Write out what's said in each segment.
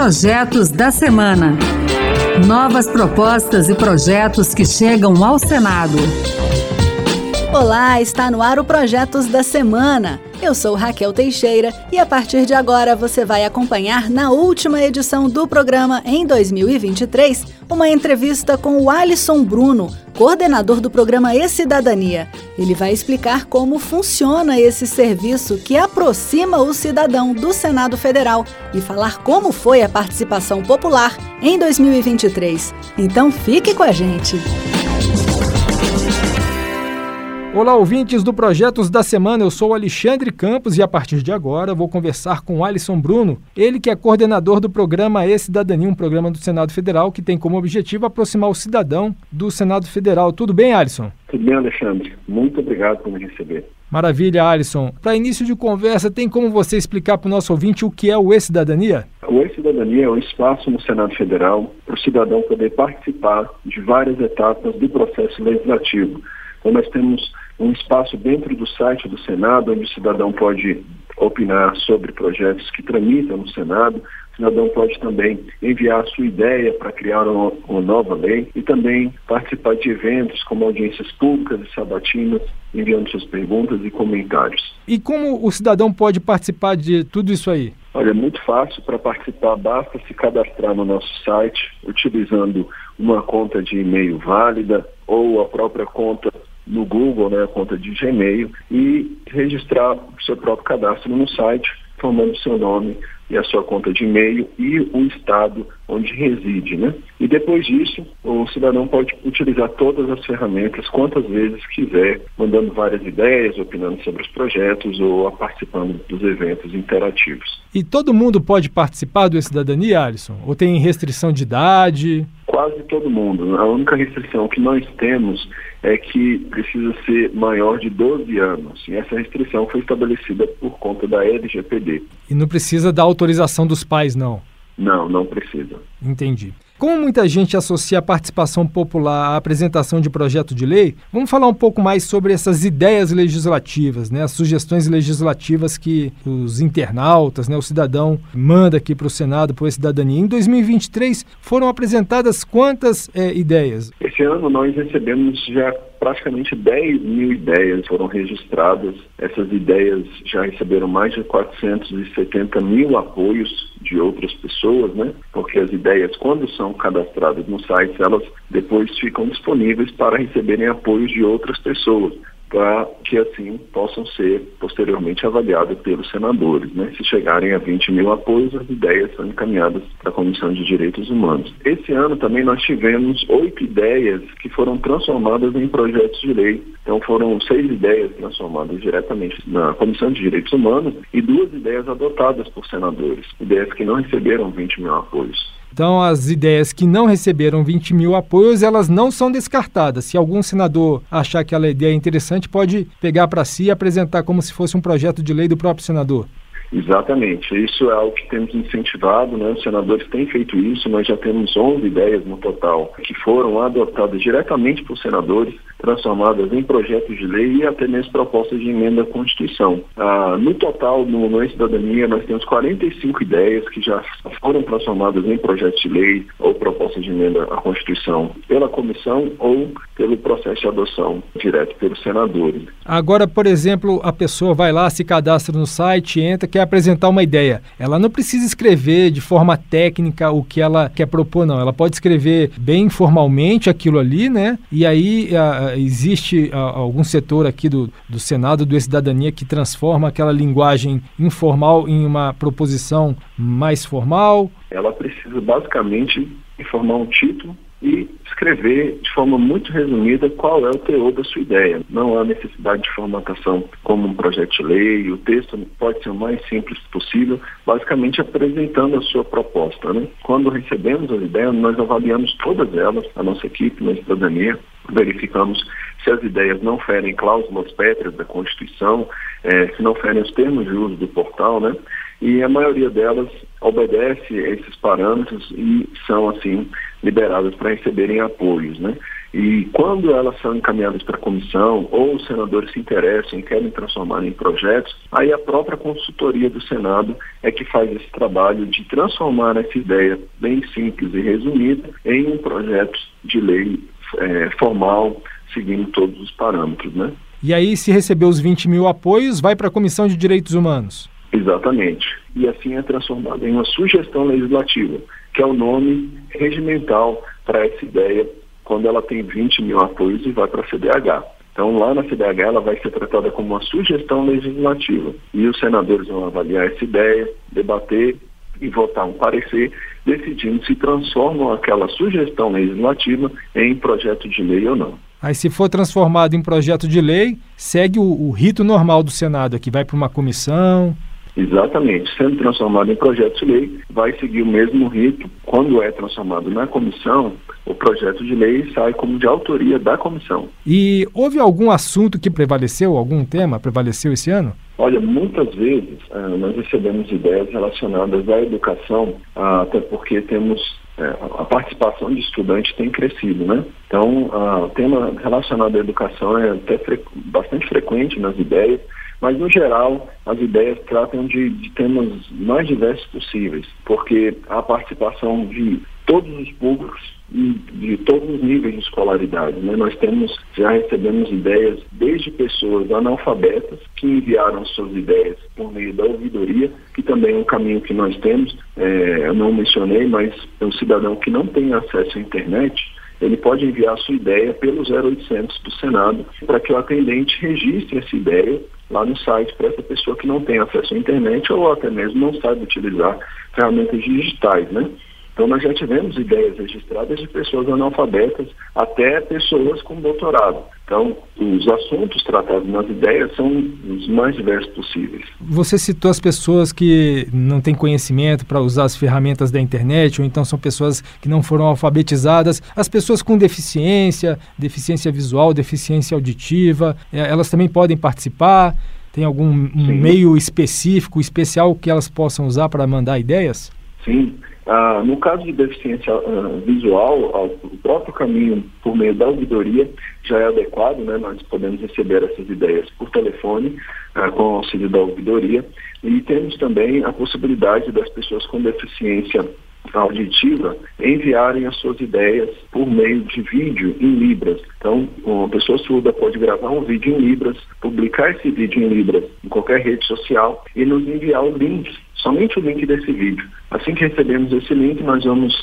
Projetos da Semana. Novas propostas e projetos que chegam ao Senado. Olá, está no ar o Projetos da Semana. Eu sou Raquel Teixeira e a partir de agora você vai acompanhar na última edição do programa em 2023 uma entrevista com o Alisson Bruno, coordenador do programa E-Cidadania. Ele vai explicar como funciona esse serviço que aproxima o cidadão do Senado Federal e falar como foi a participação popular em 2023. Então fique com a gente. Olá, ouvintes do Projetos da Semana. Eu sou Alexandre Campos e a partir de agora vou conversar com Alisson Bruno, ele que é coordenador do programa E-Cidadania, um programa do Senado Federal que tem como objetivo aproximar o cidadão do Senado Federal. Tudo bem, Alisson? Tudo bem, Alexandre. Muito obrigado por me receber. Maravilha, Alisson. Para início de conversa, tem como você explicar para o nosso ouvinte o que é o E-Cidadania? O E-Cidadania é um espaço no Senado Federal para o cidadão poder participar de várias etapas do processo legislativo. Então, nós temos um espaço dentro do site do Senado, onde o cidadão pode opinar sobre projetos que tramitam no Senado. O cidadão pode também enviar a sua ideia para criar uma, uma, nova lei e também participar de eventos como audiências públicas e sabatinas, enviando suas perguntas e comentários. E como o cidadão pode participar de tudo isso aí? Olha, é muito fácil para participar, basta se cadastrar no nosso site utilizando uma conta de e-mail válida ou a própria conta no Google, né, a conta de Gmail, e registrar o seu próprio cadastro no site, formando seu nome e a sua conta de e-mail e o estado onde reside, né? E depois disso, o cidadão pode utilizar todas as ferramentas quantas vezes quiser, mandando várias ideias, opinando sobre os projetos ou participando dos eventos interativos. E todo mundo pode participar do Cidadania, Alisson? Ou tem restrição de idade? Quase todo mundo. A única restrição que nós temos é que precisa ser maior de 12 anos. E essa restrição foi estabelecida por conta da LGPD. E não precisa da autorização dos pais, não? Não, não precisa. Entendi. Como muita gente associa a participação popular à apresentação de projeto de lei, vamos falar um pouco mais sobre essas ideias legislativas, né, as sugestões legislativas que os internautas, né, o cidadão manda aqui para o Senado, para a cidadania. Em 2023 foram apresentadas quantas é, ideias? Esse ano nós recebemos já praticamente 10 mil ideias foram registradas. Essas ideias já receberam mais de 470 mil apoios de outras pessoas, né? Porque as ideias, quando são cadastradas no site, elas depois ficam disponíveis para receberem apoios de outras pessoas para que assim possam ser posteriormente avaliadas pelos senadores. Né? Se chegarem a 20 mil apoios, as ideias são encaminhadas para a Comissão de Direitos Humanos. Esse ano também nós tivemos oito ideias que foram transformadas em projetos de lei. Então foram seis ideias transformadas diretamente na Comissão de Direitos Humanos e duas ideias adotadas por senadores, ideias que não receberam 20 mil apoios. Então, as ideias que não receberam 20 mil apoios, elas não são descartadas. Se algum senador achar que aquela ideia é interessante, pode pegar para si e apresentar como se fosse um projeto de lei do próprio senador. Exatamente, isso é algo que temos incentivado, né? os senadores têm feito isso, nós já temos 11 ideias no total que foram adotadas diretamente por senadores, transformadas em projetos de lei e até mesmo propostas de emenda à Constituição. Ah, no total, no, no Cidadania, nós temos 45 ideias que já foram transformadas em projetos de lei ou propostas de emenda à Constituição pela comissão ou pelo processo de adoção direto pelos senadores. Agora, por exemplo, a pessoa vai lá, se cadastra no site, entra, quer apresentar uma ideia. Ela não precisa escrever de forma técnica o que ela quer propor, não. Ela pode escrever bem informalmente aquilo ali, né? E aí a, existe a, algum setor aqui do, do Senado, do Cidadania, que transforma aquela linguagem informal em uma proposição mais formal? Ela precisa basicamente informar um título e escrever de forma muito resumida qual é o teor da sua ideia. Não há necessidade de formatação como um projeto de lei, o texto pode ser o mais simples possível, basicamente apresentando a sua proposta. Né? Quando recebemos as ideias, nós avaliamos todas elas, a nossa equipe, na cidadania, verificamos se as ideias não ferem cláusulas pétreas da Constituição, eh, se não ferem os termos de uso do portal, né? E a maioria delas obedece a esses parâmetros e são, assim, liberadas para receberem apoios, né? E quando elas são encaminhadas para a comissão ou os senadores se interessam e querem transformar em projetos, aí a própria consultoria do Senado é que faz esse trabalho de transformar essa ideia bem simples e resumida em um projeto de lei é, formal, seguindo todos os parâmetros, né? E aí, se receber os 20 mil apoios, vai para a Comissão de Direitos Humanos? Exatamente. E assim é transformado em uma sugestão legislativa, que é o nome regimental para essa ideia quando ela tem 20 mil apoios e vai para a CDH. Então, lá na CDH, ela vai ser tratada como uma sugestão legislativa. E os senadores vão avaliar essa ideia, debater e votar um parecer, decidindo se transformam aquela sugestão legislativa em projeto de lei ou não. Aí, se for transformado em projeto de lei, segue o, o rito normal do Senado, que vai para uma comissão. Exatamente. Sendo transformado em projeto de lei, vai seguir o mesmo rito. Quando é transformado na comissão, o projeto de lei sai como de autoria da comissão. E houve algum assunto que prevaleceu, algum tema prevaleceu esse ano? Olha, muitas vezes uh, nós recebemos ideias relacionadas à educação, uh, até porque temos uh, a participação de estudantes tem crescido, né? Então, o tema relacionado à educação é até fre bastante frequente nas ideias, mas no geral as ideias tratam de, de temas mais diversos possíveis, porque a participação de todos os públicos e de todos os níveis de escolaridade. Né? Nós temos, já recebemos ideias desde pessoas analfabetas que enviaram suas ideias por meio da ouvidoria, que também é um caminho que nós temos, é, eu não mencionei, mas é um cidadão que não tem acesso à internet, ele pode enviar sua ideia pelo 0800 do Senado para que o atendente registre essa ideia lá no site para essa pessoa que não tem acesso à internet ou até mesmo não sabe utilizar ferramentas digitais, né? Então, nós já tivemos ideias registradas de pessoas analfabetas até pessoas com doutorado. Então, os assuntos tratados nas ideias são os mais diversos possíveis. Você citou as pessoas que não têm conhecimento para usar as ferramentas da internet, ou então são pessoas que não foram alfabetizadas. As pessoas com deficiência, deficiência visual, deficiência auditiva, eh, elas também podem participar? Tem algum um meio específico, especial que elas possam usar para mandar ideias? Sim. Ah, no caso de deficiência ah, visual, ah, o próprio caminho por meio da ouvidoria já é adequado, né? nós podemos receber essas ideias por telefone, ah, com o auxílio da ouvidoria, e temos também a possibilidade das pessoas com deficiência auditiva enviarem as suas ideias por meio de vídeo em Libras. Então, uma pessoa surda pode gravar um vídeo em Libras, publicar esse vídeo em Libras em qualquer rede social e nos enviar o link, somente o link desse vídeo. Assim que recebemos esse link, nós vamos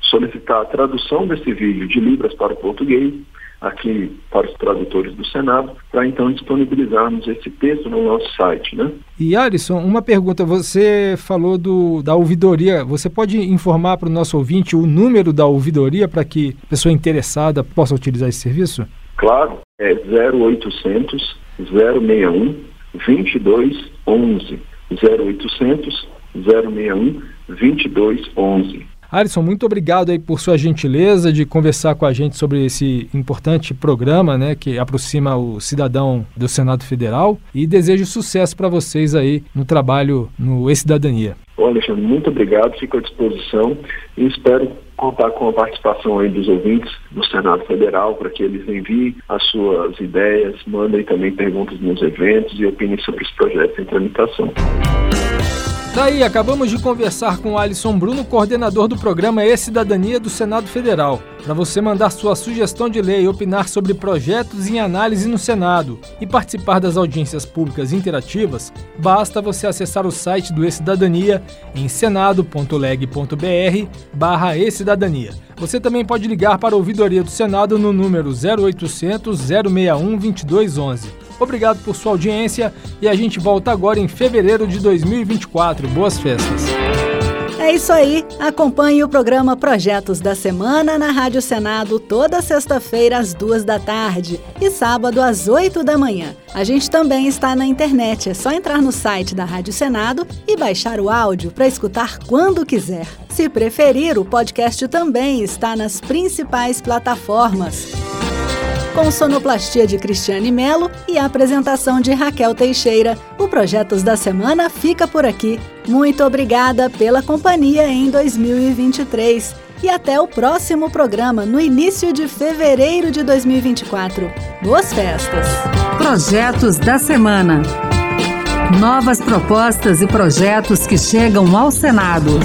solicitar a tradução desse vídeo de Libras para o português aqui para os tradutores do Senado, para então disponibilizarmos esse texto no nosso site. Né? E Alisson, uma pergunta, você falou do, da ouvidoria, você pode informar para o nosso ouvinte o número da ouvidoria para que a pessoa interessada possa utilizar esse serviço? Claro, é 0800 061 2211 0800 061 2211 Alisson, muito obrigado aí por sua gentileza de conversar com a gente sobre esse importante programa, né, que aproxima o cidadão do Senado Federal e desejo sucesso para vocês aí no trabalho no E-Cidadania. Bom, Alexandre, muito obrigado, fico à disposição e espero contar com a participação aí dos ouvintes do Senado Federal para que eles enviem as suas ideias, mandem também perguntas nos eventos e opinem sobre os projetos em tramitação. Daí, acabamos de conversar com Alisson Bruno, coordenador do programa E-Cidadania do Senado Federal. Para você mandar sua sugestão de lei, opinar sobre projetos em análise no Senado e participar das audiências públicas interativas, basta você acessar o site do E-Cidadania em senado.leg.br barra E-Cidadania. Você também pode ligar para a ouvidoria do Senado no número 0800 061 2211. Obrigado por sua audiência e a gente volta agora em fevereiro de 2024. Boas festas! É isso aí. Acompanhe o programa Projetos da Semana na Rádio Senado toda sexta-feira às duas da tarde e sábado às oito da manhã. A gente também está na internet. É só entrar no site da Rádio Senado e baixar o áudio para escutar quando quiser. Se preferir, o podcast também está nas principais plataformas com sonoplastia de Cristiane Melo e a apresentação de Raquel Teixeira. O Projetos da Semana fica por aqui. Muito obrigada pela companhia em 2023. e até o próximo programa, no início de fevereiro de 2024. Boas festas! Projetos da Semana. Novas propostas e projetos que chegam ao Senado.